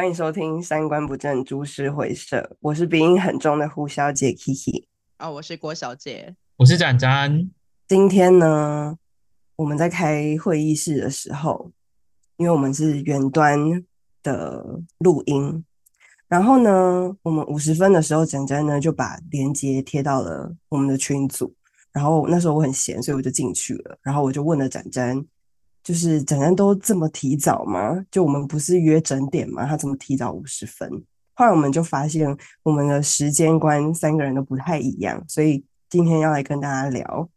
欢迎收听《三观不正株式会社》，我是鼻音很重的胡小姐 Kiki 啊、哦，我是郭小姐，我是展展。今天呢，我们在开会议室的时候，因为我们是远端的录音，然后呢，我们五十分的时候，展展呢就把链接贴到了我们的群组，然后那时候我很闲，所以我就进去了，然后我就问了展展。就是整人都这么提早吗？就我们不是约整点吗？他怎么提早五十分？后来我们就发现我们的时间观三个人都不太一样，所以今天要来跟大家聊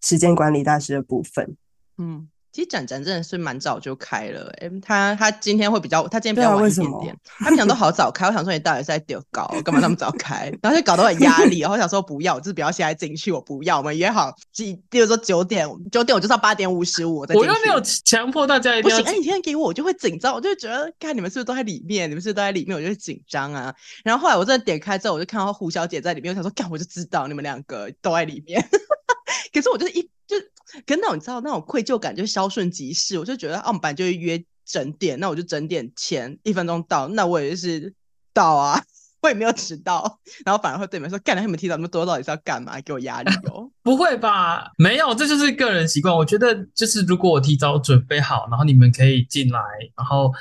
时间管理大师的部分。嗯。其实展展真的是蛮早就开了，哎，他他今天会比较，他今天比较晚一点点。他平常都好早开，我想说你到底是在丢搞，干嘛那么早开？然后就搞得很压力，然后想说不要，我就是不要现在进去，我不要。我们约好几，比如说九点，九点我就到八点五十五再进去。我又没有强迫大家一定要。不行，哎，你今天给我，我就会紧张，我就觉得看你们是不是都在里面，你们是不是都在里面，我就会紧张啊。然后后来我真的点开之后，我就看到胡小姐在里面，我想说，干，我就知道你们两个都在里面。可是我就是一就跟那种你知道那种愧疚感就消瞬即逝，我就觉得啊，我们本来就是约整点，那我就整点前一分钟到，那我也是到啊，我也没有迟到，然后反而会对你们说，干了你们提早那么多，到底是要干嘛？给我压力哦？不会吧？没有，这就是个人习惯。我觉得就是如果我提早准备好，然后你们可以进来，然后。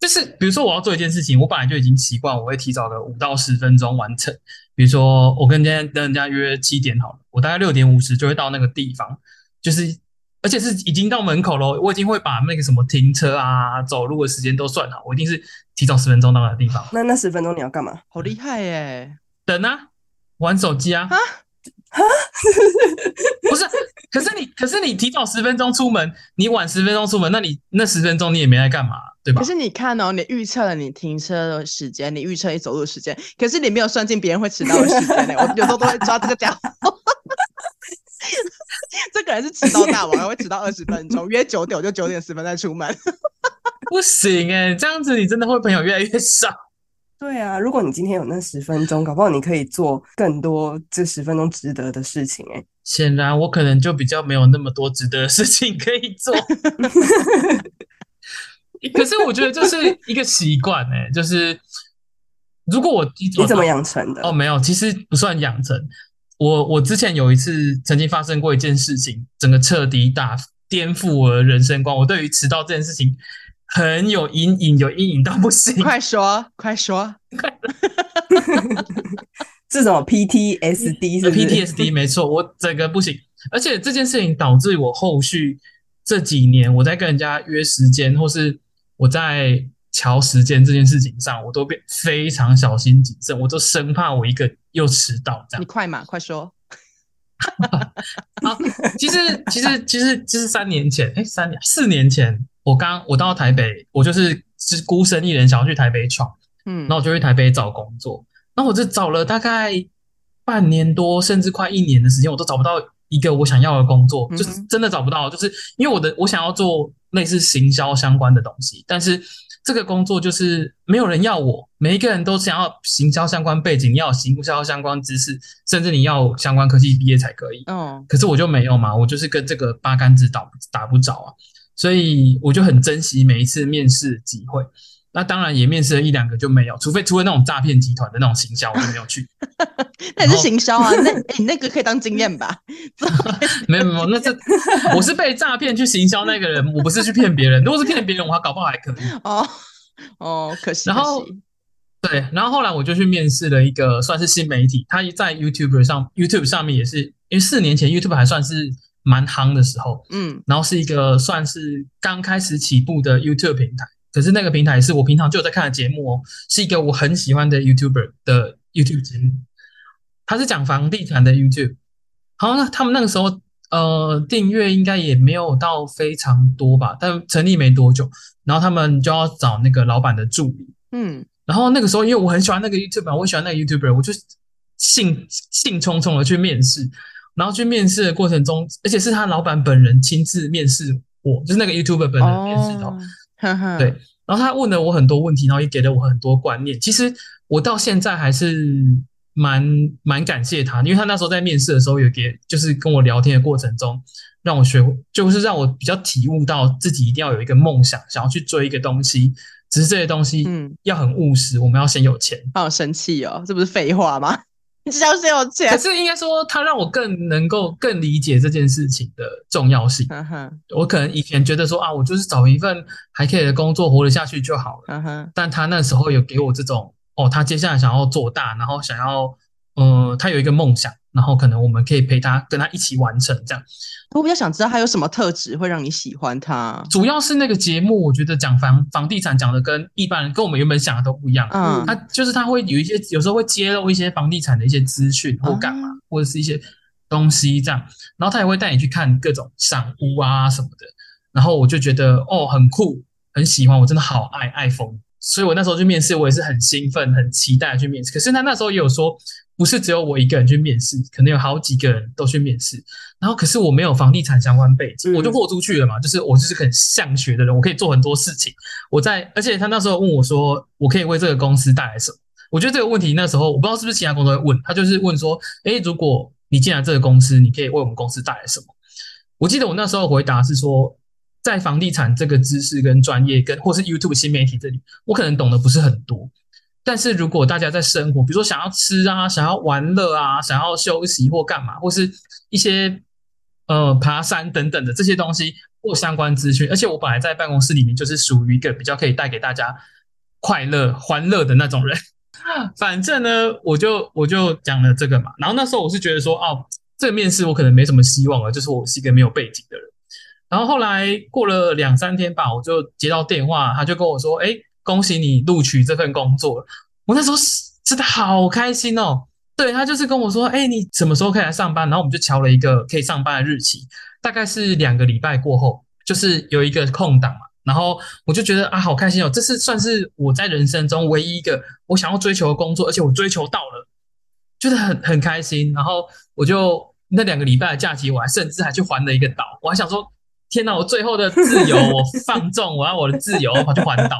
就是比如说我要做一件事情，我本来就已经习惯，我会提早个五到十分钟完成。比如说我跟今天跟人家约七点好了，我大概六点五十就会到那个地方，就是而且是已经到门口了，我已经会把那个什么停车啊、走路的时间都算好，我一定是提早十分钟到那个地方。那那十分钟你要干嘛？好厉害耶！等啊，玩手机啊。啊啊，不是，可是你，可是你提早十分钟出门，你晚十分钟出门，那你那十分钟你也没来干嘛，对吧？可是你看哦，你预测了你停车的时间，你预测你走路的时间，可是你没有算进别人会迟到的时间呢。我有时候都会抓这个家伙，这个人是迟到大王，会迟到二十分钟，约九点我就九点十分再出门，不行哎，这样子你真的会朋友越来越少。对啊，如果你今天有那十分钟，搞不好你可以做更多这十分钟值得的事情哎。显然我可能就比较没有那么多值得的事情可以做。可是我觉得这是一个习惯哎，就是如果我你怎么养成的？哦，没有，其实不算养成。我我之前有一次曾经发生过一件事情，整个彻底打颠覆我的人生观。我对于迟到这件事情。很有阴影，有阴影到不行。快说，快说，快！这种 PTSD 是 PTSD 没错，我整个不行。而且这件事情导致我后续这几年，我在跟人家约时间，或是我在乔时间这件事情上，我都变非常小心谨慎，我都生怕我一个又迟到这样。你快嘛，快说。好，其实，其实，其实，就是三年前，哎，三年，四年前。我刚我到台北，我就是是孤身一人想要去台北闯，嗯，然后我就去台北找工作，然后我就找了大概半年多，甚至快一年的时间，我都找不到一个我想要的工作，就是真的找不到，就是因为我的我想要做类似行销相关的东西，但是这个工作就是没有人要我，每一个人都想要行销相关背景，你要行销相关知识，甚至你要相关科技毕业才可以，嗯，可是我就没有嘛，我就是跟这个八竿子打打不着啊。所以我就很珍惜每一次面试的机会，那当然也面试了一两个就没有，除非除了那种诈骗集团的那种行销，我就没有去。那也是行销啊，那你那个可以当经验吧？没有没有，那是我是被诈骗去行销那个人，我不是去骗别人。如果是骗别人，我还搞不好还可以。哦哦，可惜。然后对，然后后来我就去面试了一个算是新媒体，他在 YouTube 上，YouTube 上面也是，因为四年前 YouTube 还算是。蛮夯的时候，嗯，然后是一个算是刚开始起步的 YouTube 平台，可是那个平台是我平常就有在看的节目哦，是一个我很喜欢的 YouTuber 的 YouTube 节目，他是讲房地产的 YouTube，好，那他们那个时候呃订阅应该也没有到非常多吧，但成立没多久，然后他们就要找那个老板的助理，嗯，然后那个时候因为我很喜欢那个 YouTuber，我喜欢那个 YouTuber，我就兴兴冲冲的去面试。然后去面试的过程中，而且是他老板本人亲自面试我，就是那个 YouTuber 本人面试的。哦、对，然后他问了我很多问题，然后也给了我很多观念。其实我到现在还是蛮蛮感谢他，因为他那时候在面试的时候有给，就是跟我聊天的过程中，让我学，就是让我比较体悟到自己一定要有一个梦想，想要去追一个东西，只是这些东西，嗯，要很务实，我们要先有钱。好生气哦，这不是废话吗？你只要是有钱。可是应该说，他让我更能够更理解这件事情的重要性。我可能以前觉得说啊，我就是找一份还可以的工作，活得下去就好了。但他那时候有给我这种，哦，他接下来想要做大，然后想要。呃，他有一个梦想，然后可能我们可以陪他，跟他一起完成这样。我比较想知道他有什么特质会让你喜欢他。主要是那个节目，我觉得讲房房地产讲的跟一般人跟我们原本想的都不一样。嗯，他就是他会有一些，有时候会揭露一些房地产的一些资讯或干嘛，嗯、或者是一些东西这样。然后他也会带你去看各种赏屋啊什么的。然后我就觉得哦，很酷，很喜欢，我真的好爱爱疯。所以我那时候去面试，我也是很兴奋、很期待去面试。可是他那时候也有说。不是只有我一个人去面试，可能有好几个人都去面试。然后，可是我没有房地产相关背景，我就豁出去了嘛。就是我就是很向学的人，我可以做很多事情。我在，而且他那时候问我说，我可以为这个公司带来什么？我觉得这个问题那时候我不知道是不是其他工作会问，他就是问说，诶，如果你进来这个公司，你可以为我们公司带来什么？我记得我那时候回答是说，在房地产这个知识跟专业跟或是 YouTube 新媒体这里，我可能懂得不是很多。但是如果大家在生活，比如说想要吃啊，想要玩乐啊，想要休息或干嘛，或是一些呃爬山等等的这些东西或相关资讯，而且我本来在办公室里面就是属于一个比较可以带给大家快乐、欢乐的那种人。反正呢，我就我就讲了这个嘛。然后那时候我是觉得说，哦，这个面试我可能没什么希望了，就是我是一个没有背景的。然后后来过了两三天吧，我就接到电话，他就跟我说，哎。恭喜你录取这份工作，我那时候是真的好开心哦。对，他就是跟我说，哎，你什么时候可以来上班？然后我们就敲了一个可以上班的日期，大概是两个礼拜过后，就是有一个空档嘛。然后我就觉得啊，好开心哦，这是算是我在人生中唯一一个我想要追求的工作，而且我追求到了，觉得很很开心。然后我就那两个礼拜的假期，我还甚至还去环了一个岛，我还想说。天哪！我最后的自由，我放纵，我要我的自由，我跑去环岛，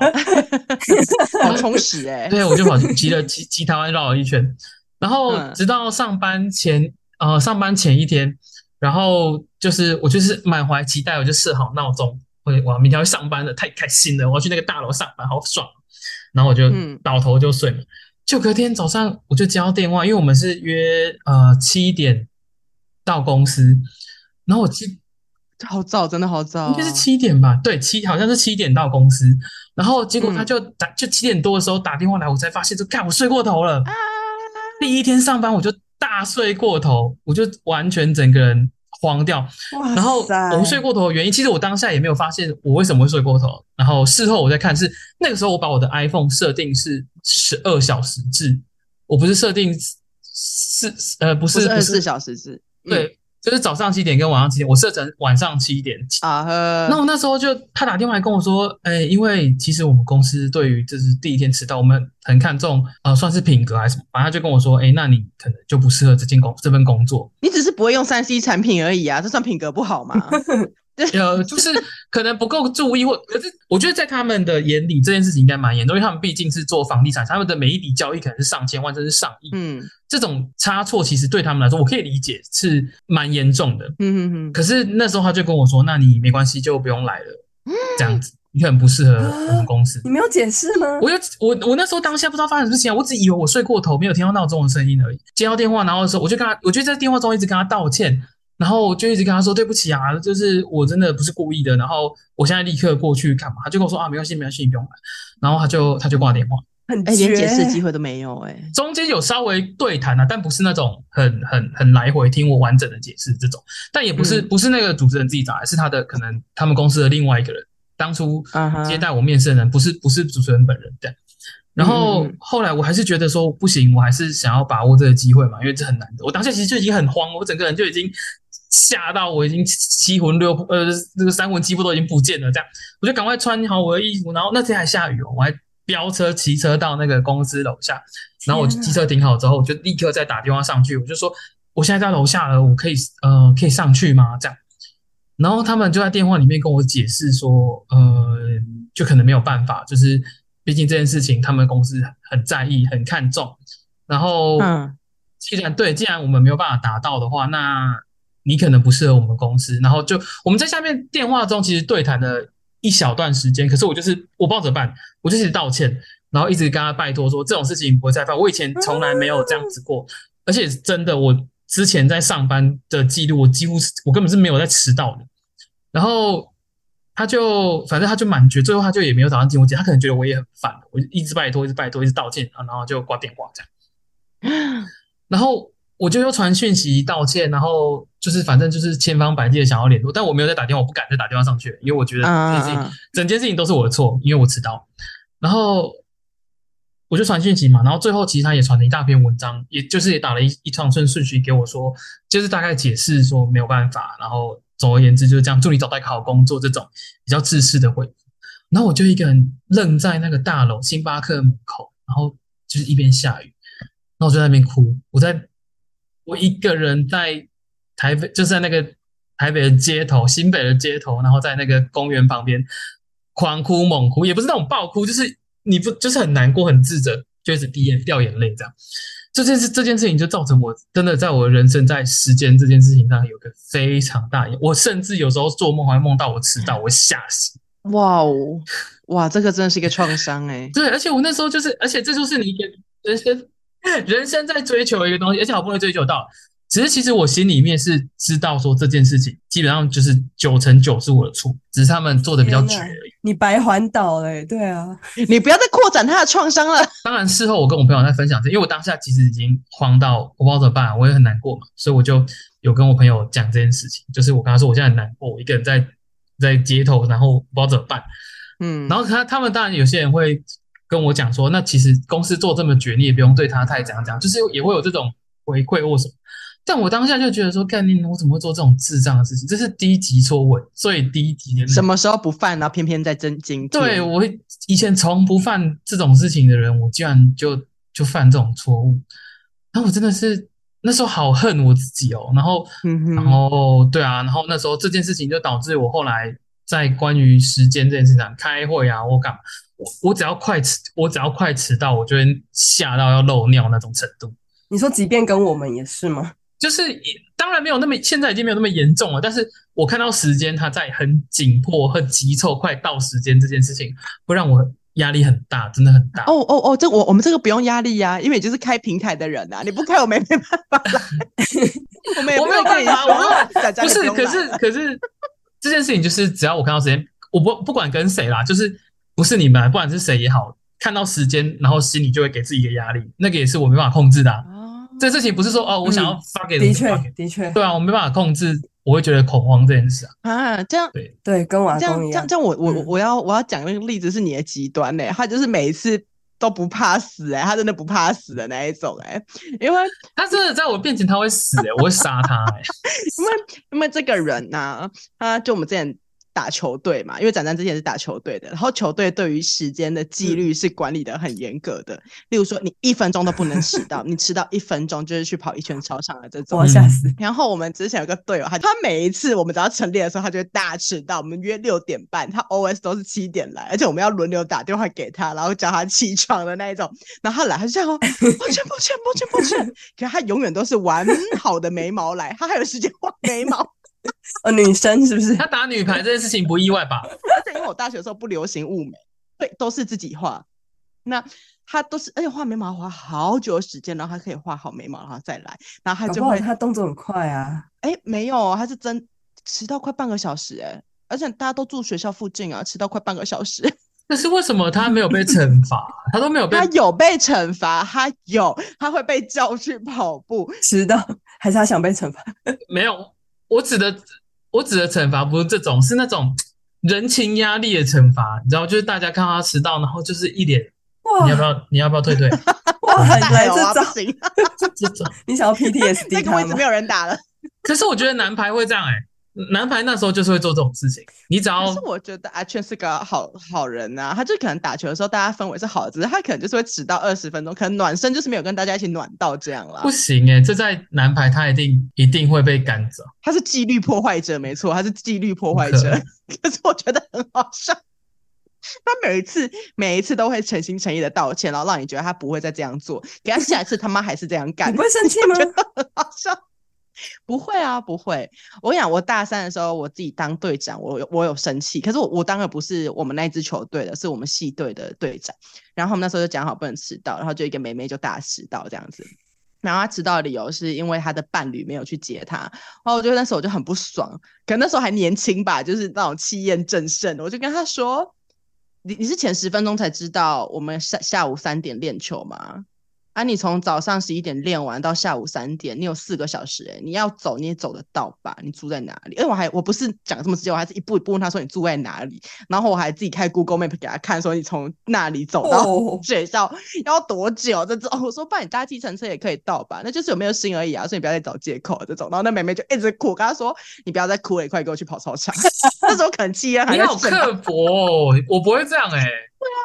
好充实哎、欸。对，我就跑去骑了骑骑台湾绕了一圈，然后直到上班前，呃，上班前一天，然后就是我就是满怀期待，我就设好闹钟，我我明天要上班了，太开心了，我要去那个大楼上班，好爽。然后我就倒头就睡了，就隔天早上我就接到电话，因为我们是约呃七点到公司，然后我记。好早，真的好早，哦，应该是七点吧？对，七好像是七点到公司，然后结果他就打，嗯、就七点多的时候打电话来，我才发现，就看我睡过头了。啊、第一天上班我就大睡过头，我就完全整个人慌掉。然后我睡过头的原因，其实我当下也没有发现我为什么会睡过头。然后事后我再看，是那个时候我把我的 iPhone 设定是十二小时制，我不是设定四呃不是二十四小时制，对。嗯就是早上七点跟晚上七点，我设成晚上七点啊。那我那时候就他打电话来跟我说，哎、欸，因为其实我们公司对于就是第一天迟到，我们很看重，呃，算是品格还是什么，反正他就跟我说，哎、欸，那你可能就不适合这间工这份工作。你只是不会用三 C 产品而已啊，这算品格不好吗？呃，就是可能不够注意，或可是我觉得在他们的眼里，这件事情应该蛮严重，因为他们毕竟是做房地产，他们的每一笔交易可能是上千万，甚至上亿。嗯，这种差错其实对他们来说，我可以理解是蛮严重的。嗯哼哼。可是那时候他就跟我说：“那你没关系，就不用来了。”这样子，你很不适合我们公司。你没有解释吗？我就我我那时候当下不知道发生什么事情，我只以为我睡过头，没有听到闹钟的声音而已。接到电话，然后的时候我就跟他，我就在电话中一直跟他道歉。然后就一直跟他说对不起啊，就是我真的不是故意的。然后我现在立刻过去干嘛？他就跟我说啊，没关系，没关系，你不用来。然后他就他就挂电话，很哎，连解释机会都没有哎。中间有稍微对谈啊，但不是那种很很很来回听我完整的解释这种。但也不是、嗯、不是那个主持人自己找来，是他的可能他们公司的另外一个人，当初接待我面试的人不是不是主持人本人的。然后后来我还是觉得说不行，我还是想要把握这个机会嘛，因为这很难得。我当下其实就已经很慌，我整个人就已经。吓到我已经七魂六呃，这个三魂七魄都已经不见了。这样，我就赶快穿好我的衣服。然后那天还下雨哦，我还飙车骑车到那个公司楼下。然后我机车停好之后，我就立刻再打电话上去，我就说我现在在楼下了，我可以呃可以上去吗？这样。然后他们就在电话里面跟我解释说，呃，就可能没有办法，就是毕竟这件事情他们公司很在意、很看重。然后，嗯，既然对，既然我们没有办法达到的话，那。你可能不适合我们公司，然后就我们在下面电话中其实对谈了一小段时间，可是我就是我不知道怎么办，我就一直道歉，然后一直跟他拜托说这种事情不会再犯。我以前从来没有这样子过，而且真的，我之前在上班的记录，我几乎是我根本是没有在迟到的。然后他就反正他就蛮绝，最后他就也没有打算听我讲，他可能觉得我也很烦，我就一直拜托，一直拜托，一直道歉，然后就挂电话这样。然后我就又传讯息道歉，然后就是反正就是千方百计的想要联络，但我没有再打电话，我不敢再打电话上去，因为我觉得这件事情整件事情都是我的错，因为我迟到。然后我就传讯息嘛，然后最后其实他也传了一大篇文章，也就是也打了一一长串顺序给我说，就是大概解释说没有办法，然后总而言之就是这样，祝你找到一个好工作这种比较自私的回复。然后我就一个人愣在那个大楼星巴克门口，然后就是一边下雨。然后我就在那边哭，我在，我一个人在台北，就是在那个台北的街头，新北的街头，然后在那个公园旁边狂哭猛哭，也不是那种爆哭，就是你不就是很难过、很自责，就一直滴眼掉眼泪这样。这件事这件事情就造成我真的在我的人生在时间这件事情上有个非常大，我甚至有时候做梦还会梦到我迟到，我吓死。哇哦，哇，这个真的是一个创伤哎。对，而且我那时候就是，而且这就是你一个人生。人生在追求一个东西，而且好不容易追求到，只是其实我心里面是知道说这件事情基本上就是九成九是我的错，只是他们做的比较绝而已。你白环岛嘞，对啊，你不要再扩展他的创伤了。当然事后我跟我朋友在分享这，因为我当下其实已经慌到我不知道怎么办，我也很难过嘛，所以我就有跟我朋友讲这件事情，就是我跟他说我现在很难过，我一个人在在街头，然后不知道怎么办。嗯，然后他他们当然有些人会。跟我讲说，那其实公司做这么绝，你也不用对他太怎样怎样，就是也会有这种回馈或什么。但我当下就觉得说，干你，我怎么会做这种智障的事情？这是低级错误，最低级的。什么时候不犯，然后偏偏在真经？对，我以前从不犯这种事情的人，我居然就就犯这种错误。然后我真的是那时候好恨我自己哦。然后，嗯、然后对啊，然后那时候这件事情就导致我后来在关于时间这件事情上开会啊，我干嘛？我我只要快迟，我只要快迟到，我就会吓到要漏尿那种程度。你说，即便跟我们也是吗？就是当然没有那么，现在已经没有那么严重了。但是我看到时间，它在很紧迫、很急凑、快到时间这件事情，会让我压力很大，真的很大。哦哦哦，这我我们这个不用压力呀、啊，因为你就是开平台的人啊，你不开我们没办法来。我没有办法，我不是，可是可是这件事情就是只要我看到时间，我不不管跟谁啦，就是。不是你们，不管是谁也好，看到时间，然后心里就会给自己一个压力，那个也是我没办法控制的、啊。哦、这事情不是说哦，我想要发给你，的确的确，对啊，我没办法控制，我会觉得恐慌这件事啊。啊，这样对对，跟我这样这样这样，我我我要我要讲那个例子是你的极端呢、欸，他就是每一次都不怕死哎、欸，他真的不怕死的那一种哎、欸，因为他真的在我面前他会死哎、欸，我会杀他哎、欸，因为因为这个人呐、啊，他就我们之前。打球队嘛，因为展展之前是打球队的，然后球队对于时间的纪律是管理的很严格的。嗯、例如说，你一分钟都不能迟到，你迟到一分钟就是去跑一圈操场的这种。我吓死！然后我们之前有个队友，他他每一次我们只要晨练的时候，他就会大迟到。我们约六点半，他 OS 都是七点来，而且我们要轮流打电话给他，然后叫他起床的那一种。然后他来，他就这样哦，抱歉抱歉抱歉抱歉，可是他永远都是完好的眉毛来，他还有时间画眉毛。哦，女生是不是？他打女排这件事情不意外吧？而且因为我大学的时候不流行雾眉，对，都是自己画。那他都是，而且画眉毛花好久时间，然后他可以画好眉毛，然后再来，然后他就会，他动作很快啊。哎，没有，他是真迟到快半个小时，哎，而且大家都住学校附近啊，迟到快半个小时。但是为什么他没有被惩罚？他都没有被，他有被惩罚，他有，他会被叫去跑步，迟到还是他想被惩罚？没有。我指的，我指的惩罚不是这种，是那种人情压力的惩罚，你知道，就是大家看到他迟到，然后就是一脸，哇你要不要，你要不要退队？哇，来这种你想要 PTSD 那个？位置没有人打了。可是我觉得男排会这样哎、欸。男排那时候就是会做这种事情，你只要。可是我觉得阿圈是个好好人呐、啊，他就可能打球的时候大家氛围是好的，只是他可能就是会迟到二十分钟，可能暖身就是没有跟大家一起暖到这样啦。不行诶、欸，这在男排他一定一定会被赶走。他是纪律破坏者，没错，他是纪律破坏者。可，可是我觉得很好笑，他每一次每一次都会诚心诚意的道歉，然后让你觉得他不会再这样做，给他下一次他妈还是这样干，你不会生气吗？觉得很好笑。不会啊，不会。我跟你讲，我大三的时候，我自己当队长，我有我有生气。可是我我当的不是我们那支球队的，是我们系队的队长。然后我们那时候就讲好不能迟到，然后就一个妹妹就大迟到这样子。然后她迟到的理由是因为她的伴侣没有去接她。然后我觉得那时候我就很不爽，可能那时候还年轻吧，就是那种气焰正盛。我就跟她说：“你你是前十分钟才知道我们下下午三点练球吗？”啊！你从早上十一点练完到下午三点，你有四个小时哎，你要走你也走得到吧？你住在哪里？因为我还我不是讲这么直接，我还是一步一步问他说你住在哪里，然后我还自己开 Google Map 给他看，说你从那里走到 学校、oh. 要多久？这种我说帮你搭计程车也可以到吧？那就是有没有心而已啊！所以你不要再找借口这种。然后那妹妹就一直哭，跟他说你不要再哭了，你快给我去跑操场。那时候可能气焰还在。你好刻薄哦，我不会这样哎、欸。对啊。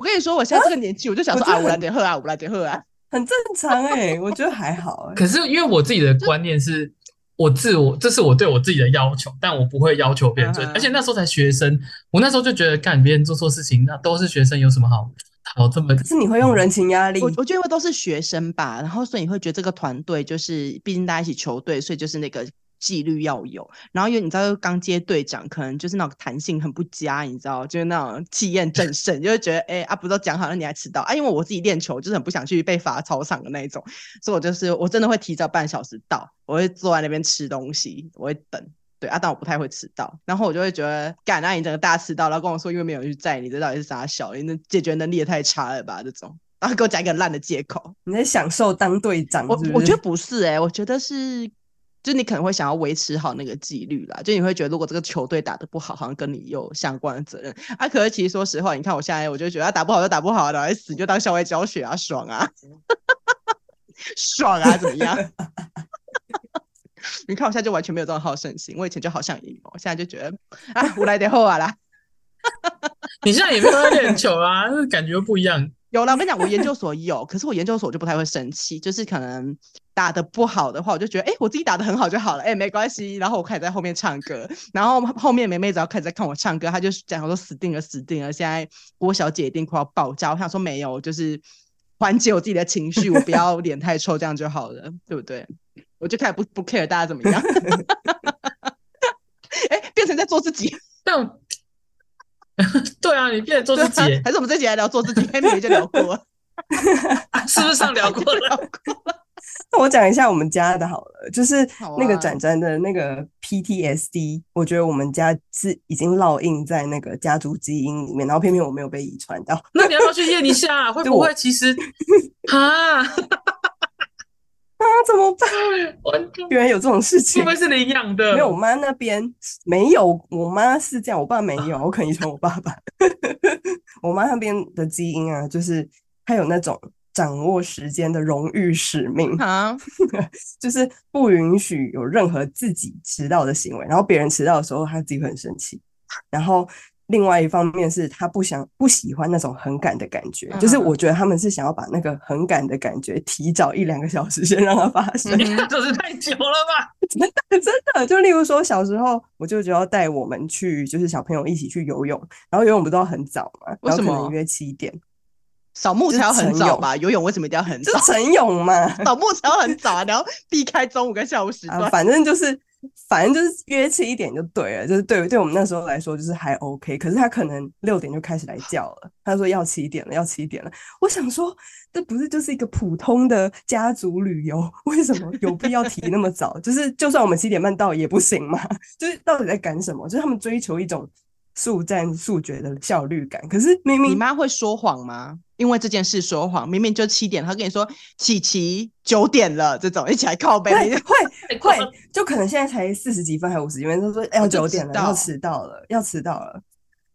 我跟你说，我现在这个年纪，啊、我就想说啊，我来点喝啊，我来点喝啊，很正常哎、欸，我觉得还好、欸。可是因为我自己的观念是，我自我这是我对我自己的要求，但我不会要求别人做。而且那时候才学生，我那时候就觉得干别人做错事情，那都是学生，有什么好好这么？可是你会用人情压力？我我觉得因为都是学生吧，然后所以你会觉得这个团队就是，毕竟大家一起球队，所以就是那个。纪律要有，然后因为你知道，刚接队长，可能就是那种弹性很不佳，你知道，就是那种气焰正盛，就会觉得，哎、欸、啊，不都讲好了，你还迟到啊？因为我自己练球，就是很不想去被罚操场的那一种，所以我就是我真的会提早半小时到，我会坐在那边吃东西，我会等，对啊，但我不太会迟到，然后我就会觉得，干，那你整个大迟到，然后跟我说因为没有人去载你，这到底是啥小？你那解决能力也太差了吧？这种，然后给我讲一个烂的借口，你在享受当队长是是？我我觉得不是哎、欸，我觉得是。就你可能会想要维持好那个纪律啦，就你会觉得如果这个球队打得不好，好像跟你有相关的责任啊。可是其实说实话，你看我现在，我就觉得打不好就打不好，然后死就当校外教学啊，爽啊，爽啊，怎么样？你看我现在就完全没有这种好胜心，我以前就好像赢，我现在就觉得啊，我来点后啊啦。你现在也没有在练球啊，感觉不一样。有了，我跟你讲，我研究所有，可是我研究所就不太会生气，就是可能打得不好的话，我就觉得，哎、我自己打得很好就好了，哎、欸，没关系。然后我开始在后面唱歌，然后后面妹妹只要开始在看我唱歌，她就讲说死定了，死定了，现在郭小姐一定快要爆炸。我想说没有，就是缓解我自己的情绪，我不要脸太臭，这样就好了，对不对？我就开始不不 care 大家怎么样，哎、欸，变成在做自己。对啊，你变成做自己，还是我们这集来聊做自己？黑莓就聊过了，是不是上聊过了？聊过了。那我讲一下我们家的好了，就是那个展展的那个 PTSD，、啊、我觉得我们家是已经烙印在那个家族基因里面，然后偏偏我没有被遗传到。那你要不要去验一下？会不会其实啊？啊，怎么办？原来有这种事情，会不会是你养的？没有，我妈那边没有。我妈是这样，我爸没有。我可能遗传我爸爸。我妈那边的基因啊，就是她有那种掌握时间的荣誉使命啊，就是不允许有任何自己迟到的行为。然后别人迟到的时候，她自己会很生气。然后。另外一方面是他不想不喜欢那种很赶的感觉，嗯、就是我觉得他们是想要把那个很赶的感觉提早一两个小时先让它发生，这是太久了吧？真的真的，就例如说小时候我舅舅要带我们去，就是小朋友一起去游泳，然后游泳不都要很早嘛？为什么？可能约七点？扫墓才要很早吧？游泳为什么一定要很早？就晨泳嘛，扫墓才要很早啊，然后避开中午跟下午时段，啊，反正就是。反正就是约七点就对了，就是对对我们那时候来说就是还 OK。可是他可能六点就开始来叫了，他说要七点了，要七点了。我想说，这不是就是一个普通的家族旅游，为什么有必要提那么早？就是就算我们七点半到也不行吗？就是到底在赶什么？就是他们追求一种速战速决的效率感。可是明明你妈会说谎吗？因为这件事说谎，明明就七点，他跟你说琪琪九点了，这种一起来靠背，会会 会，就可能现在才四十几分还五十几分，他说要九点了，要迟到了，要迟到了。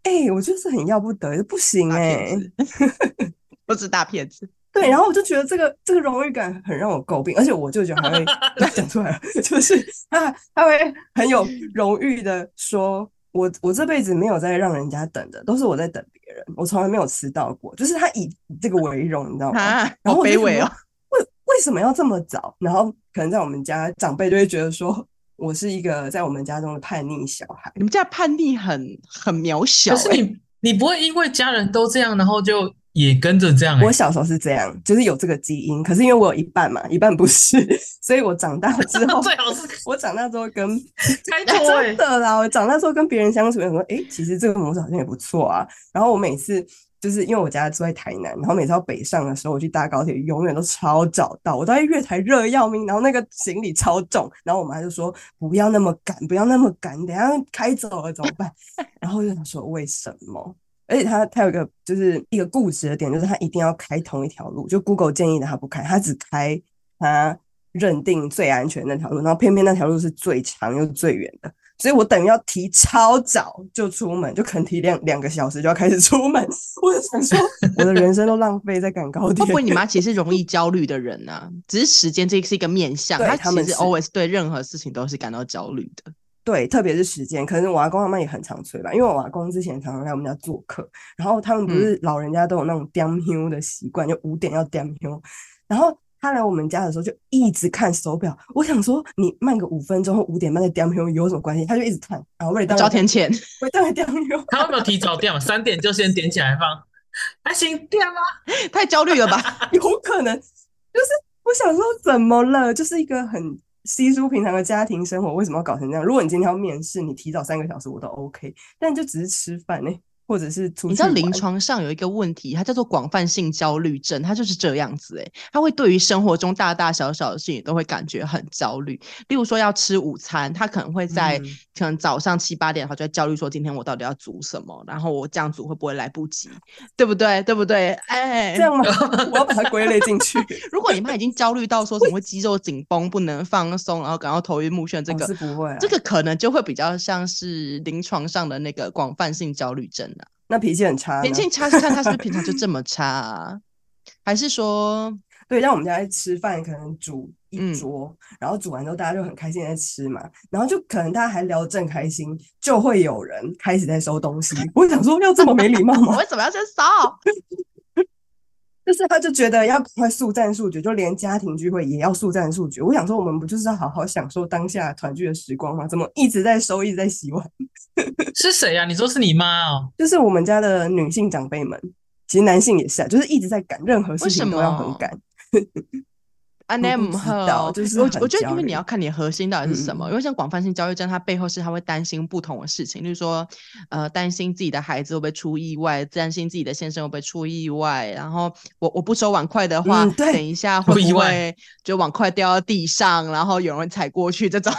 哎、欸，我就是很要不得，不行哎、欸，不是大骗子。对，然后我就觉得这个这个荣誉感很让我诟病，而且我舅舅还会 讲出来了，就是他他会很有荣誉的说。我我这辈子没有在让人家等的，都是我在等别人。我从来没有迟到过，就是他以这个为荣，你知道吗？啊、然后卑微哦。为为什么要这么早？然后可能在我们家长辈就会觉得说，我是一个在我们家中的叛逆小孩。你们家叛逆很很渺小、欸，可是你你不会因为家人都这样，然后就也跟着这样、欸。我小时候是这样，就是有这个基因。可是因为我有一半嘛，一半不是，所以我长大之后 最好是 我长大之后跟欸、真的啦，我长大之后跟别人相处，有时候哎，其实这个模式好像也不错啊。然后我每次。就是因为我家住在台南，然后每次要北上的时候，我去搭高铁，永远都超早到。我到月台热要命，然后那个行李超重，然后我妈就说不要那么赶，不要那么赶，等下开走了怎么办？然后我就想说为什么？而且他他有一个就是一个固执的点，就是他一定要开同一条路，就 Google 建议的他不开，他只开他认定最安全的那条路，然后偏偏那条路是最长又最远的。所以我等于要提超早就出门，就可能提两两个小时就要开始出门。我就想说，我的人生都浪费在赶高铁。会不会你妈 其实是容易焦虑的人呢、啊？只是时间这是一个面向，她其实 always 对任何事情都是感到焦虑的。对，特别是时间。可能我阿公阿妈也很常催吧，因为我阿公之前常常来我们家做客，然后他们不是老人家都有那种点香的习惯，就五点要点香，然后。他来我们家的时候就一直看手表，我想说你慢个五分钟或五点半再点香有什么关系？他就一直看，然后为了当交天钱，为了点香。他有没有提早点？三点就先点起来放，还行点吗？太焦虑了吧？有可能，就是我想说怎么了？就是一个很稀疏平常的家庭生活，为什么要搞成这样？如果你今天要面试，你提早三个小时我都 OK，但就只是吃饭呢、或者是你知道临床上有一个问题，它叫做广泛性焦虑症，它就是这样子诶、欸，它会对于生活中大大小小的事情都会感觉很焦虑。例如说要吃午餐，他可能会在可能早上七八点，他就在焦虑说今天我到底要煮什么，然后我这样煮会不会来不及，对不对？对不对？哎、欸，这样吗？我要把它归类进去。如果你妈已经焦虑到说什么会肌肉紧绷不能放松，然后感到头晕目眩，这个、哦、是不会、啊，这个可能就会比较像是临床上的那个广泛性焦虑症。那脾气很差，脾气差是看他是不是平常就这么差，啊，还是说，对，像我们家在吃饭，可能煮一桌，嗯，然后煮完之后大家就很开心在吃嘛，然后就可能大家还聊得正开心，就会有人开始在收东西。我想说，要这么没礼貌吗？为什么要先收？就是他就觉得要快速战速决，就连家庭聚会也要速战速决。我想说，我们不就是要好好享受当下团聚的时光吗？怎么一直在收，一直在洗碗？是谁呀、啊？你说是你妈哦？就是我们家的女性长辈们，其实男性也是啊，就是一直在赶，任何事情都要很赶。啊，那不知道，就是我我觉得，因为你要看你的核心到底是什么。嗯、因为像广泛性焦虑症，它背后是他会担心不同的事情，就是说，呃，担心自己的孩子会不会出意外，担心自己的先生会不会出意外。然后我我不收碗筷的话，嗯、等一下会不会就碗筷掉到地上，然后有人踩过去这种。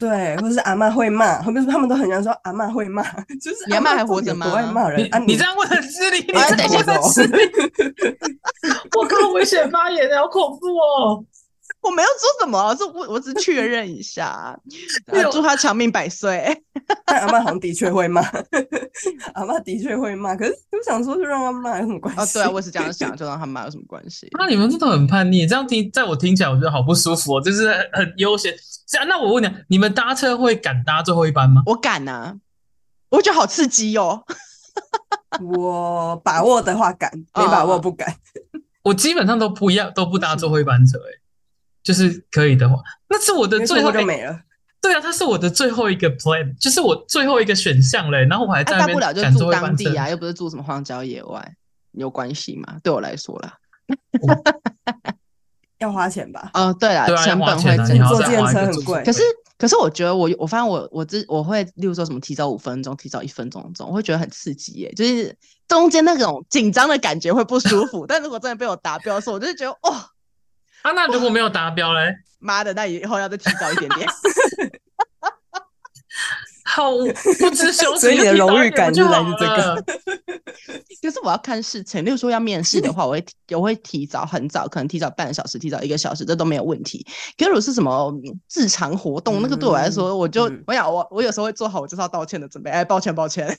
对，或者是阿妈会骂，后面说他们都很想说阿妈会骂，就是你阿妈还活着吗？不会骂人啊！你这样问很失礼，你等一下再失礼。我靠，危险发言的好恐怖哦！我没有说什么，是我我只确认一下，祝他长命百岁。但阿妈好像的确会骂，阿妈的确会骂，可是我想说，就让他骂有什么关系？啊，对啊，我也是这样想，就让他骂有什么关系？那你们真的很叛逆，这样听，在我听起来，我觉得好不舒服哦，就是很悠闲。这样，那我问你，你们搭车会敢搭最后一班吗？我敢啊，我觉得好刺激哦。我把握的话敢，没把握不敢。我基本上都不一样，都不搭最后一班车。哎，就是可以的话，那是我的最后就没了。对啊，它是我的最后一个 plan，就是我最后一个选项嘞。然后我还在那边。大不了就住当地啊，又不是住什么荒郊野外，有关系吗？对我来说啦。要花钱吧？哦，对了，成本会增，坐电车很贵。可是，可是我觉得我我发现我我这我会，例如说什么提早五分钟，提早一分钟这种，我会觉得很刺激耶，就是中间那种紧张的感觉会不舒服。但如果真的被我达标的时候，我就觉得哦，啊，那如果没有达标嘞？妈的，那以后要再提早一点点。好，不知羞耻，所以你的荣誉感就来自这个。就是我要看事情，例如说要面试的话，我会我会提早很早，可能提早半个小时，提早一个小时，这都没有问题。可是如果是什么日常活动，嗯、那个对我来说，我就、嗯、我想我我有时候会做好我就是要道歉的准备。哎，抱歉抱歉，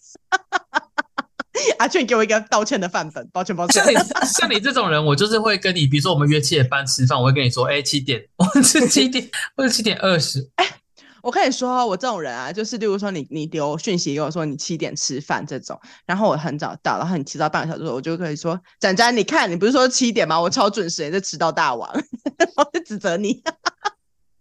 阿俊给我一个道歉的范本，抱歉抱歉。像你像你这种人，我就是会跟你，比如说我们约七点半吃饭，我会跟你说，哎，七点，我是七点或者七点二十，哎。我跟你说，我这种人啊，就是例如说你，你你留讯息给我说你七点吃饭这种，然后我很早到，然后你提早半个小时，我就可以说，展展，你看你不是说七点吗？我超准时，你是迟到大王，我就指责你。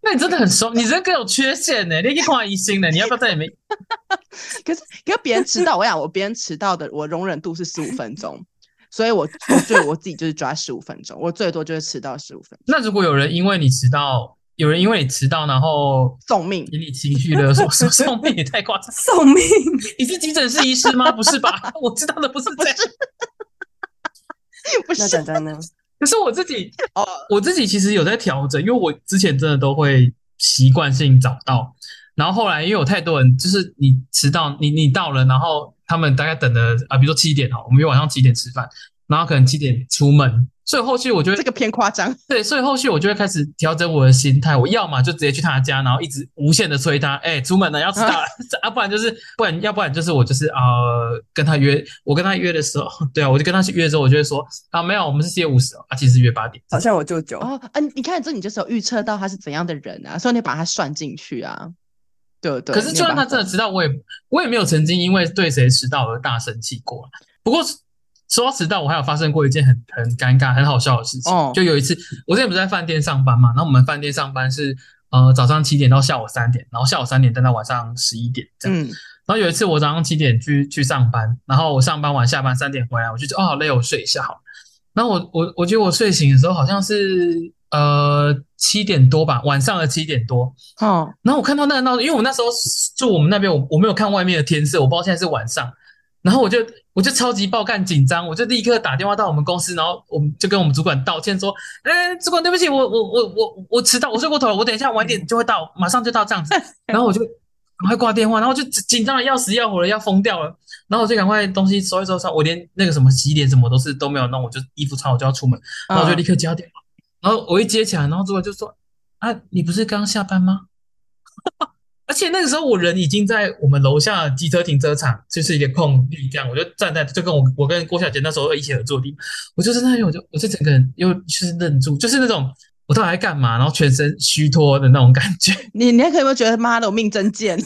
那你真的很熟，你人格有缺陷呢，你一花一心的，你要不要在里面？可是，可是别人迟到，我想我别人迟到的，我容忍度是十五分钟。所以我我觉得我自己就是抓十五分钟，我最多就是迟到十五分钟。那如果有人因为你迟到，有人因为你迟到，然后送命，给你情绪勒索，说 送命也太夸张，送命？你是急诊室医师吗？不是吧？我知道的不是这样，不是。那讲真的，可是我自己哦，我自己其实有在调整，因为我之前真的都会习惯性早到，然后后来因为有太多人，就是你迟到，你你到了，然后他们大概等了啊，比如说七点哈，我们约晚上七点吃饭，然后可能七点出门。所以后续我觉得这个偏夸张，对，所以后续我就会开始调整我的心态，我要么就直接去他家，然后一直无限的催他，哎、欸，出门了要迟到了，啊，不然就是不然，要不然就是我就是呃跟他约，我跟他约的时候，对啊，我就跟他去约的时候，我就会说啊，没有，我们是七点五十哦，啊，其实约八点，好像我舅舅哦，嗯、啊，你看这你就是有预测到他是怎样的人啊，所以你把他算进去啊，对对。可是就算他真的迟到，我也我也没有曾经因为对谁迟到而大生气过，不过。说到迟到，我还有发生过一件很很尴尬、很好笑的事情。Oh. 就有一次，我之前不是在饭店上班嘛，然后我们饭店上班是呃早上七点到下午三点，然后下午三点等到晚上十一点这样。嗯。然后有一次我早上七点去去上班，然后我上班完下班三点回来，我就觉得哦好累，我睡一下好。然后我我我觉得我睡醒的时候好像是呃七点多吧，晚上的七点多。哦。Oh. 然后我看到那个闹钟，因为我那时候住我们那边，我我没有看外面的天色，我不知道现在是晚上。然后我就我就超级爆干紧张，我就立刻打电话到我们公司，然后我们就跟我们主管道歉说：“哎，主管对不起，我我我我我迟到，我睡过头了，我等一下晚点就会到，马上就到这样子。”然后我就赶快挂电话，然后就紧张的要死要活的要疯掉了，然后我就赶快东西收一收收，我连那个什么洗脸什么都是都没有弄，我就衣服穿我就要出门，然后我就立刻接到电话，然后我一接起来，然后主管就说：“啊，你不是刚下班吗？”而且那个时候我人已经在我们楼下机车停车场，就是一个空地，这样我就站在，就跟我我跟郭小姐那时候一起合作的，我就在那里，我就我就整个人又就是愣住，就是那种我到底在干嘛，然后全身虚脱的那种感觉。你你还可以有没有觉得妈的我命真贱，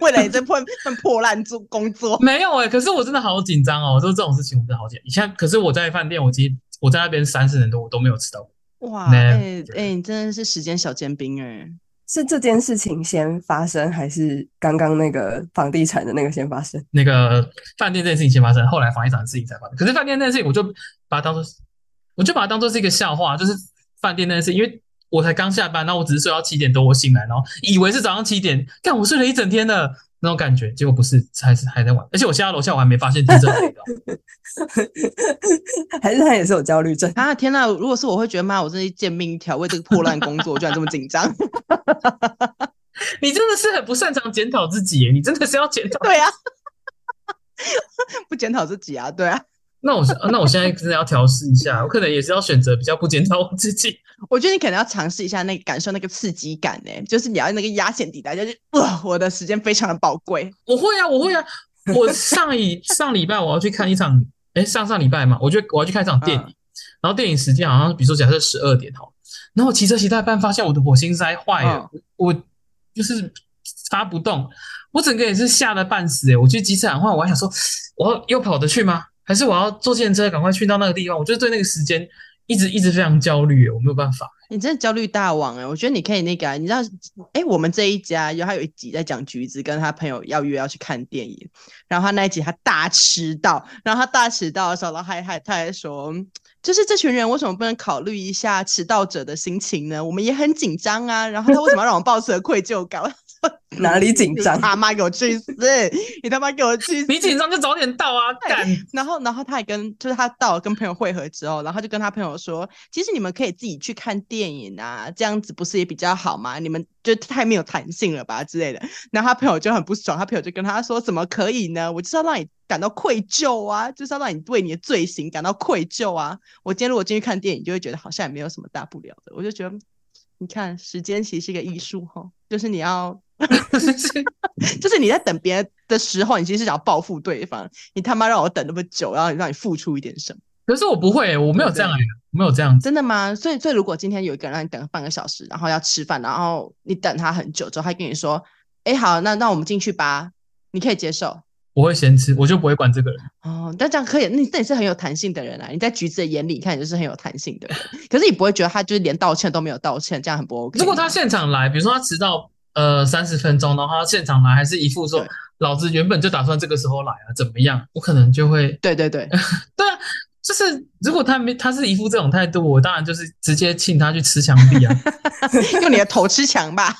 为了你这破份破烂做工作？没有哎、欸，可是我真的好紧张哦，我说这种事情我真的好紧张。你像可是我在饭店，我其实我在那边三四年多，我都没有吃到过。哇，哎哎、欸欸，你真的是时间小尖兵哎、欸。是这件事情先发生，还是刚刚那个房地产的那个先发生？那个饭店这件事情先发生，后来房地产的事情才发生。可是饭店那件事情，我就把它当做，我就把它当做是一个笑话，就是饭店那件事，因为我才刚下班，然后我只是睡到七点多，我醒来，然后以为是早上七点，但我睡了一整天的那种感觉，结果不是，还是还在玩。而且我现在楼下，我还没发现地震味道。还是他也是有焦虑症啊！天哪，如果是我会觉得妈，我真是贱命一条，为这个破烂工作，居然这么紧张。你真的是很不擅长检讨自己耶，你真的是要检讨。对啊，不检讨自己啊，对啊。那我那我现在真的要调试一下，我可能也是要选择比较不检讨我自己。我觉得你可能要尝试一下那个感受那个刺激感呢，就是你要那个压线抵达，就是哇，我的时间非常的宝贵。我会啊，我会啊。我上一上礼拜我要去看一场，哎，上上礼拜嘛，我就我要去看一场电影，嗯、然后电影时间好像比如说假设十二点哈，然后我骑车骑到一半发现我的火星塞坏了，嗯、我就是发不动，我整个也是吓得半死诶，我去机场换，我还想说我要又跑得去吗？还是我要坐电车赶快去到那个地方？我就对那个时间一直一直非常焦虑，我没有办法。你真的焦虑大王哎！我觉得你可以那个，你知道，哎，我们这一家有还有一集在讲橘子跟他朋友要约要去看电影，然后他那一集他大迟到，然后他大迟到的时候，然后还还他还说，就是这群人为什么不能考虑一下迟到者的心情呢？我们也很紧张啊，然后他为什么要让我抱持愧疚感？哪里紧张？他妈给我去死！你他妈给我去死！你紧张就早点到啊！干。然后，然后他还跟，就是他到了跟朋友会合之后，然后就跟他朋友说：“其实你们可以自己去看电影啊，这样子不是也比较好吗？你们就太没有弹性了吧之类的。”然后他朋友就很不爽，他朋友就跟他说：“怎么可以呢？我就是要让你感到愧疚啊，就是要让你为你的罪行感到愧疚啊！我今天如果进去看电影，就会觉得好像也没有什么大不了的。”我就觉得，你看，时间其实是一个艺术哈，就是你要。就是你在等别人的时候，你其实是想要报复对方。你他妈让我等那么久，然后让你付出一点什么？可是我不会，我没有这样，我没有这样。真的吗？所以，所以如果今天有一个人让你等半个小时，然后要吃饭，然后你等他很久之后，他跟你说：“哎，好，那那我们进去吧。”你可以接受？我会先吃，我就不会管这个人。哦，但这样可以？那你是很有弹性的人啊！你在橘子的眼里看，你就是很有弹性的人。可是你不会觉得他就是连道歉都没有道歉，这样很不 OK？如果他现场来，比如说他迟到。呃，三十分钟，然后他现场来，还是一副说，老子原本就打算这个时候来啊，怎么样？我可能就会，对对对，对啊，就是如果他没他是一副这种态度，我当然就是直接请他去吃墙壁啊，用你的头吃墙吧，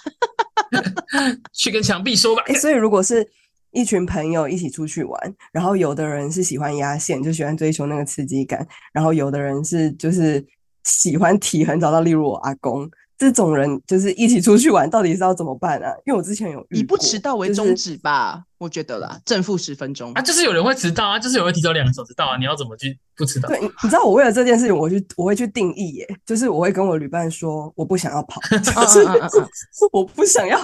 去跟墙壁说吧。欸，所以如果是一群朋友一起出去玩，然后有的人是喜欢压线，就喜欢追求那个刺激感，然后有的人是就是喜欢体很早到，例如我阿公。这种人就是一起出去玩，到底是要怎么办啊？因为我之前有以不迟到为宗旨吧，就是、我觉得啦，正负十分钟啊，就是有人会迟到啊，就是有人提早两个小时到啊，你要怎么去不迟到？对，你知道我为了这件事情，我去我会去定义耶，就是我会跟我旅伴说，我不想要跑，就是 我不想要。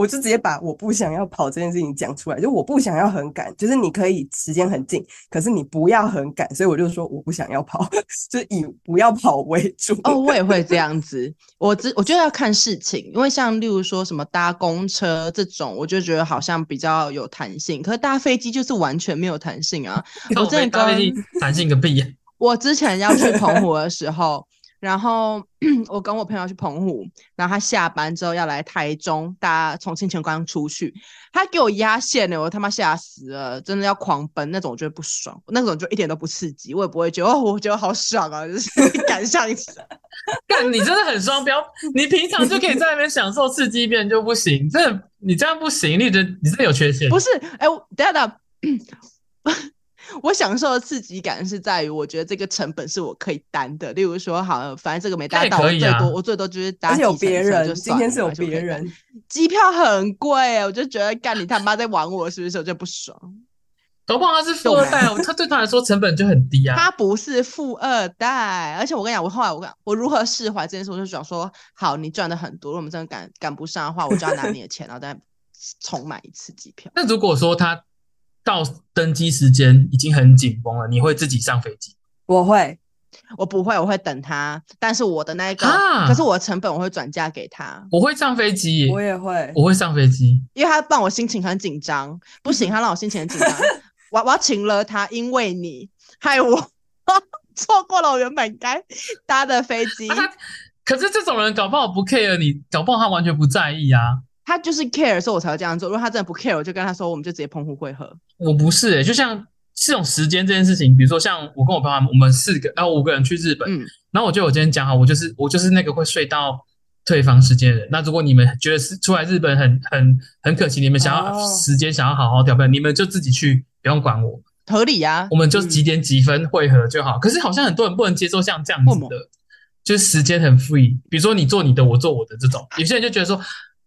我就直接把我不想要跑这件事情讲出来，就我不想要很赶，就是你可以时间很近，可是你不要很赶，所以我就说我不想要跑，就是以不要跑为主。哦，我也会这样子，我只我觉得要看事情，因为像例如说什么搭公车这种，我就觉得好像比较有弹性，可是搭飞机就是完全没有弹性啊！我真的搭飞机弹性个屁呀！我之前要去澎湖的时候。然后 我跟我朋友去澎湖，然后他下班之后要来台中搭从清泉岗出去，他给我压线了，我他妈吓死了，真的要狂奔那种，我觉得不爽，那种就一点都不刺激，我也不会觉得哦，我觉得好爽啊，就是 赶上一次。干，你真的很双标，你平常就可以在那边享受刺激，别人就不行，真的，你这样不行，你这你真的有缺陷。不是，哎，等下等。我享受的刺激感是在于，我觉得这个成本是我可以担的。例如说，好，反正这个没搭到，我最多、啊、我最多就是搭几程车就算了。今天是有别人，机票很贵，我就觉得干你他妈在玩我，是不是？我就不爽。何况他是富二代，他对他来说成本就很低啊。他不是富二代，而且我跟你讲，我后来我我如何释怀这件事，我就想说，好，你赚的很多，如果我们真的赶赶不上的话，我就要拿你的钱，然后再重买一次机票。那如果说他。到登机时间已经很紧绷了，你会自己上飞机？我会，我不会，我会等他。但是我的那个，啊、可是我的成本我会转嫁给他。我会上飞机，我也会，我会上飞机，因为他让我心情很紧张。不行，他让我心情很紧张。我我要请了他，因为你害我 错过了我原本该搭的飞机、啊。可是这种人搞不好不 care 你，搞不好他完全不在意啊。他就是 care，的时候我才会这样做。如果他真的不 care，我就跟他说，我们就直接澎湖会合。我不是、欸，就像这种时间这件事情，比如说像我跟我朋友，我们四个啊五个人去日本，嗯，然后我觉得我今天讲好，我就是我就是那个会睡到退房时间的人。那如果你们觉得是出来日本很很很可惜，你们想要时间想要好好调配，你们就自己去，不用管我，合理呀、啊。我们就几点几分会合就好。嗯、可是好像很多人不能接受像这样子的，就是时间很 free，比如说你做你的，我做我的这种，有些人就觉得说。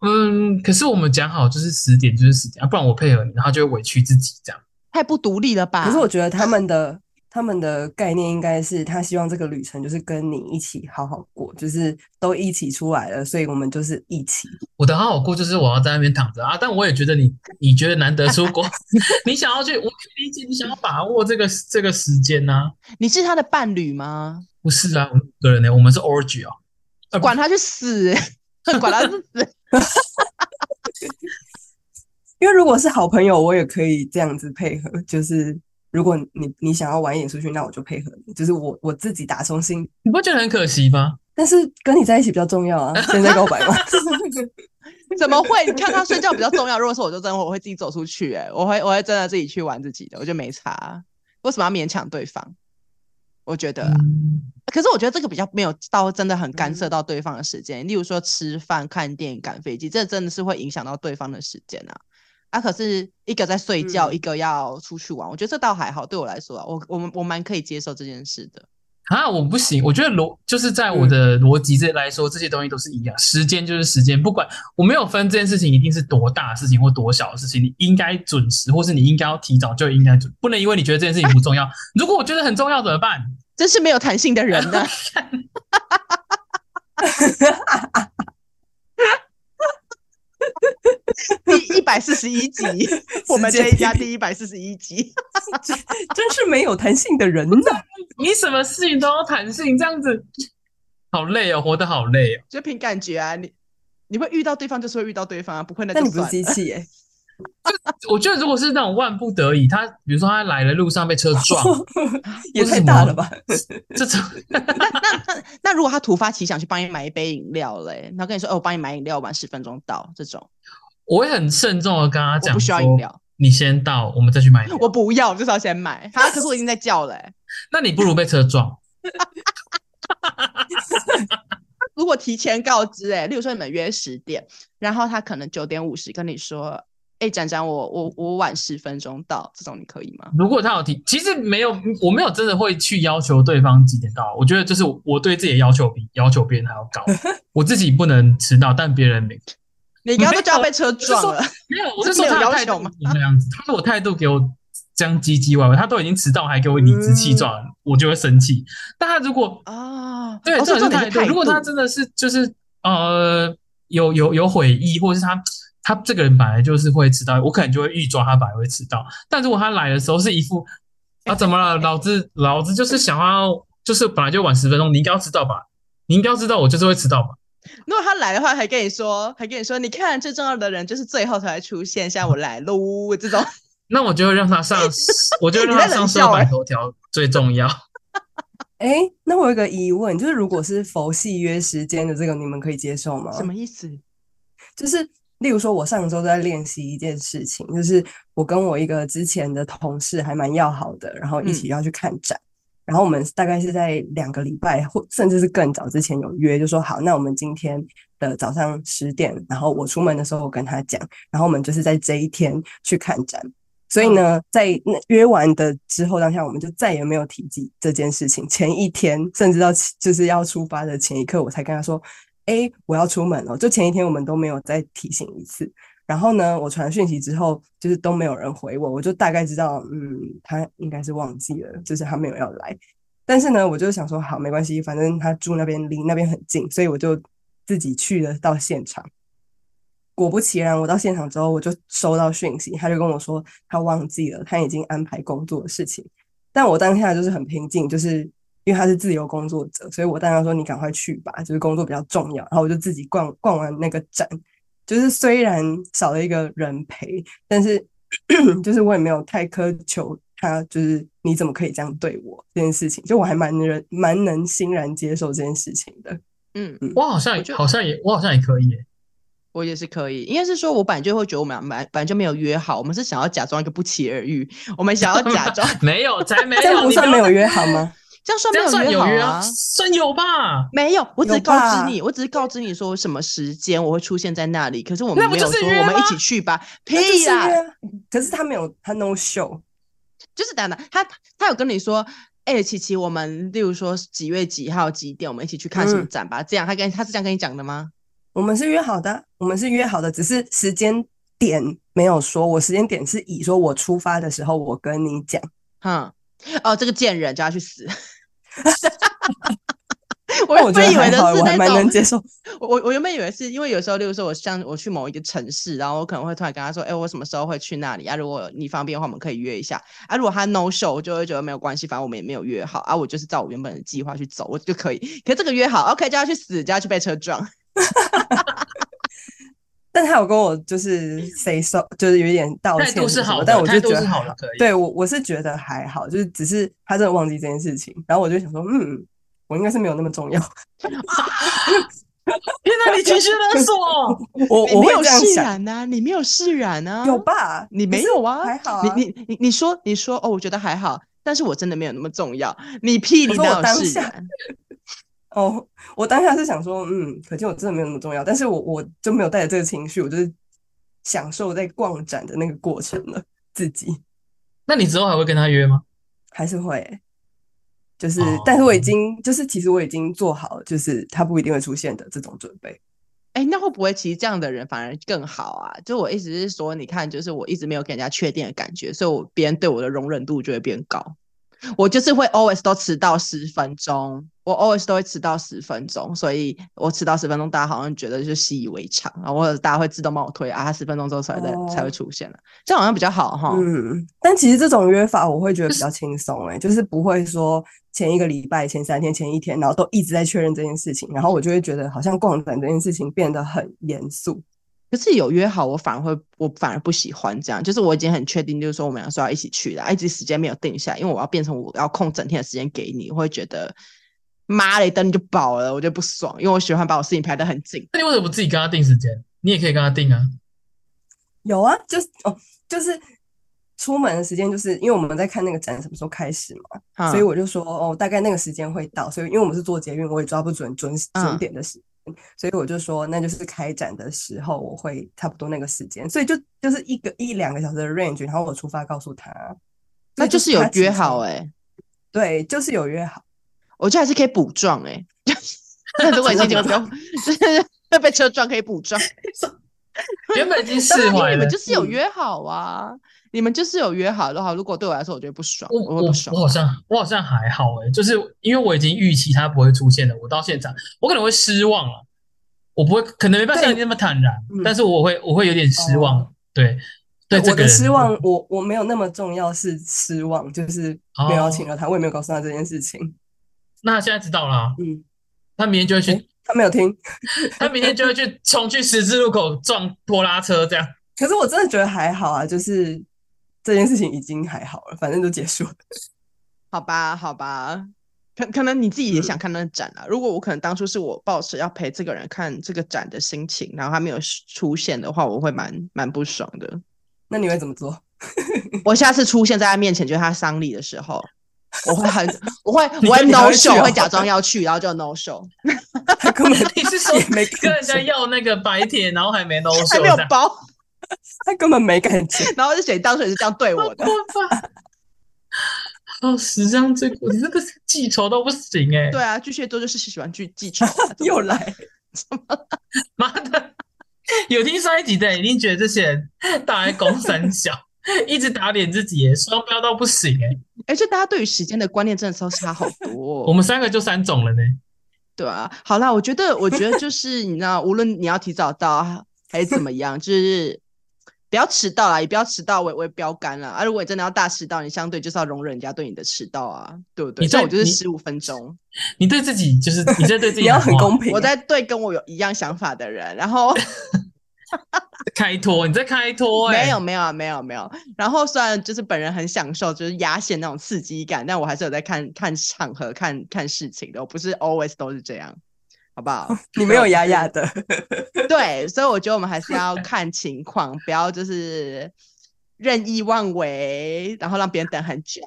嗯，可是我们讲好就是十点就是十点啊，不然我配合你，然后就会委屈自己这样，太不独立了吧？可是我觉得他们的他们的概念应该是，他希望这个旅程就是跟你一起好好过，就是都一起出来了，所以我们就是一起。我的好好过就是我要在那边躺着啊，但我也觉得你你觉得难得出国，你想要去，我理解你想要把握这个这个时间呢、啊。你是他的伴侣吗？不是啊，我们个人呢，我们是 orgy 哦，管他去死，管他去死。因为如果是好朋友，我也可以这样子配合。就是如果你你想要晚一点出去，那我就配合你。就是我我自己打从心，你不觉得很可惜吗？但是跟你在一起比较重要啊。现在告白吗？怎么会？你看他睡觉比较重要。如果说我就真的我会自己走出去、欸，哎，我会我会真的自己去玩自己的，我觉得没差。为什么要勉强对方？我觉得、啊。嗯可是我觉得这个比较没有到真的很干涉到对方的时间，嗯、例如说吃饭、看电影、赶飞机，这真的是会影响到对方的时间啊。啊，可是一个在睡觉，嗯、一个要出去玩，我觉得这倒还好。对我来说啊，我我们我蛮可以接受这件事的。啊，我不行，我觉得逻就是在我的逻辑这来说，嗯、这些东西都是一样，时间就是时间，不管我没有分这件事情一定是多大的事情或多小的事情，你应该准时，或是你应该要提早就应该准，不能因为你觉得这件事情不重要，如果我觉得很重要怎么办？真是没有弹性的人呢！第一百四十一集，我们这一家第一百四十一集，真是没有弹性的人呢！你什么事情都要弹性，这样子好累哦，活得好累哦。就凭感觉啊，你你会遇到对方，就是会遇到对方啊，不会那种。那你不是机器哎。我觉得，如果是那种万不得已，他比如说他来的路上被车撞，也太大了吧？这种 那那那如果他突发奇想去帮你买一杯饮料嘞，然后跟你说：“哦，我帮你买饮料，晚十分钟到。”这种，我会很慎重的跟他讲，不需要饮料。你先到，我们再去买。我不要，就是要先买。他可是我已经在叫了、欸。那你不如被车撞。如果提前告知、欸，哎，例如说你们约十点，然后他可能九点五十跟你说，哎、欸，展展，我我我晚十分钟到，这种你可以吗？如果他有提，其实没有，我没有真的会去要求对方几点到。我觉得就是我对自己的要求比要求别人还要高。我自己不能迟到，但别人没。你刚刚都就要被车撞了？没有，我是说他的态度那样子，他说我态度给我这样唧唧歪歪，他都已经迟到还给我理直气壮，嗯、我就会生气。但他如果啊，对，这是态度。如果他真的是就是呃有有有悔意，或者是他他这个人本来就是会迟到，我可能就会预抓他本来会迟到。但如果他来的时候是一副啊怎么了，老子老子就是想要就是本来就晚十分钟，你应该要知道吧？你应该要知道我就是会迟到吧？如果他来的话，还跟你说，还跟你说，你看最重要的人就是最后才会出现，像我来喽这种，那我就会让他上，我就会让他上社会头条最重要。哎、欸，那我有个疑问，就是如果是佛系约时间的这个，你们可以接受吗？什么意思？就是例如说，我上周在练习一件事情，就是我跟我一个之前的同事还蛮要好的，然后一起要去看展。嗯然后我们大概是在两个礼拜或甚至是更早之前有约，就说好，那我们今天的早上十点，然后我出门的时候我跟他讲，然后我们就是在这一天去看展。所以呢，在那约完的之后当下，我们就再也没有提及这件事情。前一天甚至到就是要出发的前一刻，我才跟他说：“哎，我要出门了。”就前一天我们都没有再提醒一次。然后呢，我传讯息之后，就是都没有人回我，我就大概知道，嗯，他应该是忘记了，就是他没有要来。但是呢，我就想说，好，没关系，反正他住那边，离那边很近，所以我就自己去了到现场。果不其然，我到现场之后，我就收到讯息，他就跟我说他忘记了，他已经安排工作的事情。但我当下就是很平静，就是因为他是自由工作者，所以我当然说你赶快去吧，就是工作比较重要。然后我就自己逛逛完那个展。就是虽然少了一个人陪，但是 就是我也没有太苛求他。就是你怎么可以这样对我这件事情，就我还蛮能蛮能欣然接受这件事情的。嗯，我好像也好像也我好像也可以耶，我也是可以。应该是说我本来就会觉得我们本本来就没有约好，我们是想要假装一个不期而遇，我们想要假装没有才没有，这不算没有约好吗？这样算没有约好啊？有啊，算有吧？没有，我只是告知你，我只是告知你说什么时间我会出现在那里。可是我们没有说我们一起去吧？屁呀！可是他没有，他 no show。就是等等，他他有跟你说，哎、欸，琪琪，我们例如说几月几号几点，我们一起去看什么展吧？嗯、这样，他跟他是这样跟你讲的吗？我们是约好的，我们是约好的，只是时间点没有说。我时间点是以说我出发的时候，我跟你讲。哼，哦，这个贱人叫他去死！我原本以为的是那种，能接受。我我原本以为是因为有时候，例如说，我像我去某一个城市，然后我可能会突然跟他说：“哎、欸，我什么时候会去那里啊？如果你方便的话，我们可以约一下啊。”如果他 no show，我就会觉得没有关系，反正我们也没有约好啊。我就是照我原本的计划去走，我就可以。可是这个约好，OK，叫他去死，叫他去被车撞。但他有跟我就是 say so，就是有一点道歉，态度是好的，但我就觉得好了，可以。对我我是觉得还好，就是只是他真的忘记这件事情，然后我就想说，嗯，我应该是没有那么重要。天哪，你情绪勒索，我我没有释然啊，你没有释然啊，有吧？你没有啊？还好，你你你你说你说哦，我觉得还好，但是我真的没有那么重要。你屁，你哪有释然？哦，我当下是想说，嗯，可见我真的没有那么重要，但是我我就没有带着这个情绪，我就是享受在逛展的那个过程了。自己，那你之后还会跟他约吗？还是会，就是，哦、但是我已经，就是其实我已经做好了，就是他不一定会出现的这种准备。哎、欸，那会不会其实这样的人反而更好啊？就我意思是说，你看，就是我一直没有给人家确定的感觉，所以我别人对我的容忍度就会变高。我就是会 always 都迟到十分钟，我 always 都会迟到十分钟，所以我迟到十分钟，大家好像觉得就习以为常，然后或者大家会自动帮我推啊，他十分钟之后才在、哦、才会出现了，这样好像比较好哈。嗯，但其实这种约法我会觉得比较轻松哎，就是不会说前一个礼拜、前三天、前一天，然后都一直在确认这件事情，然后我就会觉得好像逛展这件事情变得很严肃。可是有约好，我反而会，我反而不喜欢这样。就是我已经很确定，就是说我们俩说要一起去的，一直时间没有定下来，因为我要变成我要空整天的时间给你，我会觉得妈嘞，等你就饱了，我就不爽，因为我喜欢把我事情排得很紧。那你为什么不自己跟他定时间？你也可以跟他定啊。有啊，就是哦，就是出门的时间就是因为我们在看那个展什么时候开始嘛，嗯、所以我就说哦，大概那个时间会到，所以因为我们是做捷运，我也抓不准准准点的时所以我就说那就是开展的时候我会差不多那个时间，所以就就是一个一两个小时的 range，然后我出发告诉他，那就是有约好哎、欸，对，就是有约好，我觉得还是可以补撞哎，如果你你们不用，就 是会被车撞可以补撞。原本已经释怀了，你们就是有约好啊！嗯、你们就是有约好的话，如果对我来说，我觉得不爽，我我会不爽。我好像我好像还好哎、欸，就是因为我已经预期他不会出现了，我到现场我可能会失望了，我不会可能没办法像你那么坦然，对但是我会我会有点失望。哦、对，对，我的失望，我我没有那么重要是失望，就是没有请到他，哦、我也没有告诉他这件事情。那他现在知道了、啊，嗯，他明天就会去。欸他没有听，他明天就会去冲去十字路口撞拖拉车这样。可是我真的觉得还好啊，就是这件事情已经还好了，反正都结束了。好吧，好吧，可可能你自己也想看那个展啊。嗯、如果我可能当初是我抱持要陪这个人看这个展的心情，然后他没有出现的话，我会蛮蛮不爽的。那你会怎么做？我下次出现在他面前，就是他丧礼的时候。我会很，我会，我会 no show，会假装要去，然后就 no show。他根本你是说没跟人家要那个白帖，然后还没 no show，还没有包，他根本没感觉。然后是谁当时也是这样对我的？哦，十张最过，你这个记仇都不行哎。对啊，巨蟹座就是喜欢去记仇。又来，怎么了？妈的，有听上一集的，一定觉得这些人大概公三小。一直打脸自己耶，双标到不行哎！而且大家对于时间的观念真的都差好多哦。我们三个就三种了呢。对啊，好啦，我觉得，我觉得就是你知道，无论你要提早到还是怎么样，就是不要迟到啦，也不要迟到为为标杆了。啊，如果你真的要大迟到，你相对就是要容忍人家对你的迟到啊，对不对？所以我就是十五分钟。你对自己就是你在对自己 要很公平。我在对跟我有一样想法的人，然后。开脱，你在开脱哎？没有，没有，没有，没有。然后虽然就是本人很享受，就是压线那种刺激感，但我还是有在看看场合、看看事情的。我不是 always 都是这样，好不好？你没有压压的。对，所以我觉得我们还是要看情况，不要就是任意妄为，然后让别人等很久。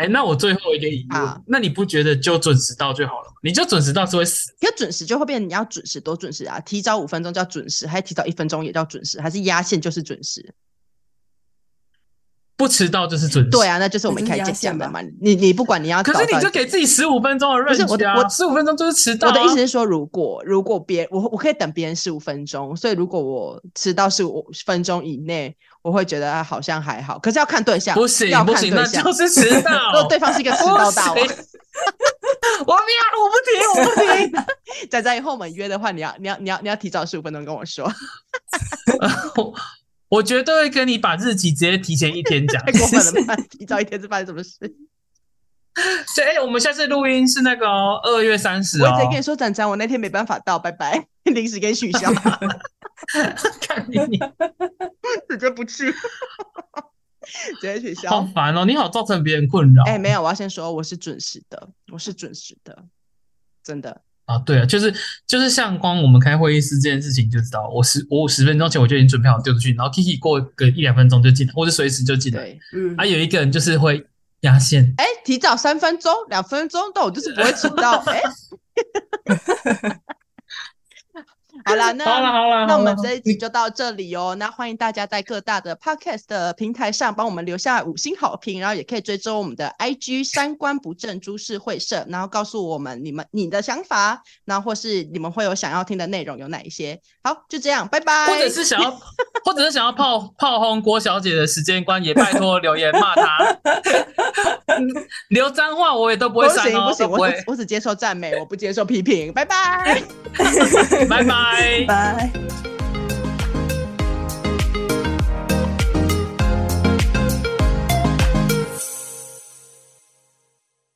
哎，那我最后一个疑问，啊、那你不觉得就准时到就好了？你就准时到是会死？要准时就会变，你要准时多准时啊！提早五分钟叫准时，还提早一分钟也叫准时，还是压线就是准时？不迟到就是准时。对啊，那就是我们开始讲的嘛。你你不管你要，可是你就给自己十五分钟的锐气啊！我十五分钟就是迟到啊。我的意思是说，如果如果别我我可以等别人十五分钟，所以如果我迟到十五分钟以内。我会觉得好像还好，可是要看对象，不行不行，那就是迟到。如果对方是一个迟到大王，我不要，我不听，我不听。仔仔以后我们约的话，你要你要你要你要提早十五分钟跟我说。我我绝对会跟你把日期直接提前一天讲。太过分了，提早一天是发生什么事？所以，哎，我们下次录音是那个二月三十。我直接跟你说，展展，我那天没办法到，拜拜，临时给取消。看你，直接不去，直接取消。好烦哦！你好，造成别人困扰。哎，没有，我要先说，我是准时的，我是准时的，真的。啊，对啊，就是就是像光我们开会议室这件事情就知道，我十我十分钟前我就已经准备好丢出去，然后 Kiki 过个一两分钟就进来，或者随时就进来。对，嗯。还有一个人就是会压线，哎，提早三分钟、两分钟，但我就是不会迟到，哎。好啦，那好了好了，那我们这一集就到这里哦。那欢迎大家在各大的 podcast 的平台上帮我们留下五星好评，然后也可以追踪我们的 IG 三观不正株式会社，然后告诉我们你们你的想法，然后或是你们会有想要听的内容有哪一些。好，就这样，拜拜。或者是想要，或者是想要炮炮轰郭小姐的时间观，也拜托留言骂她。留脏话我也都不会删哦，不行不行，我我只接受赞美，我不接受批评。拜拜，拜拜。拜。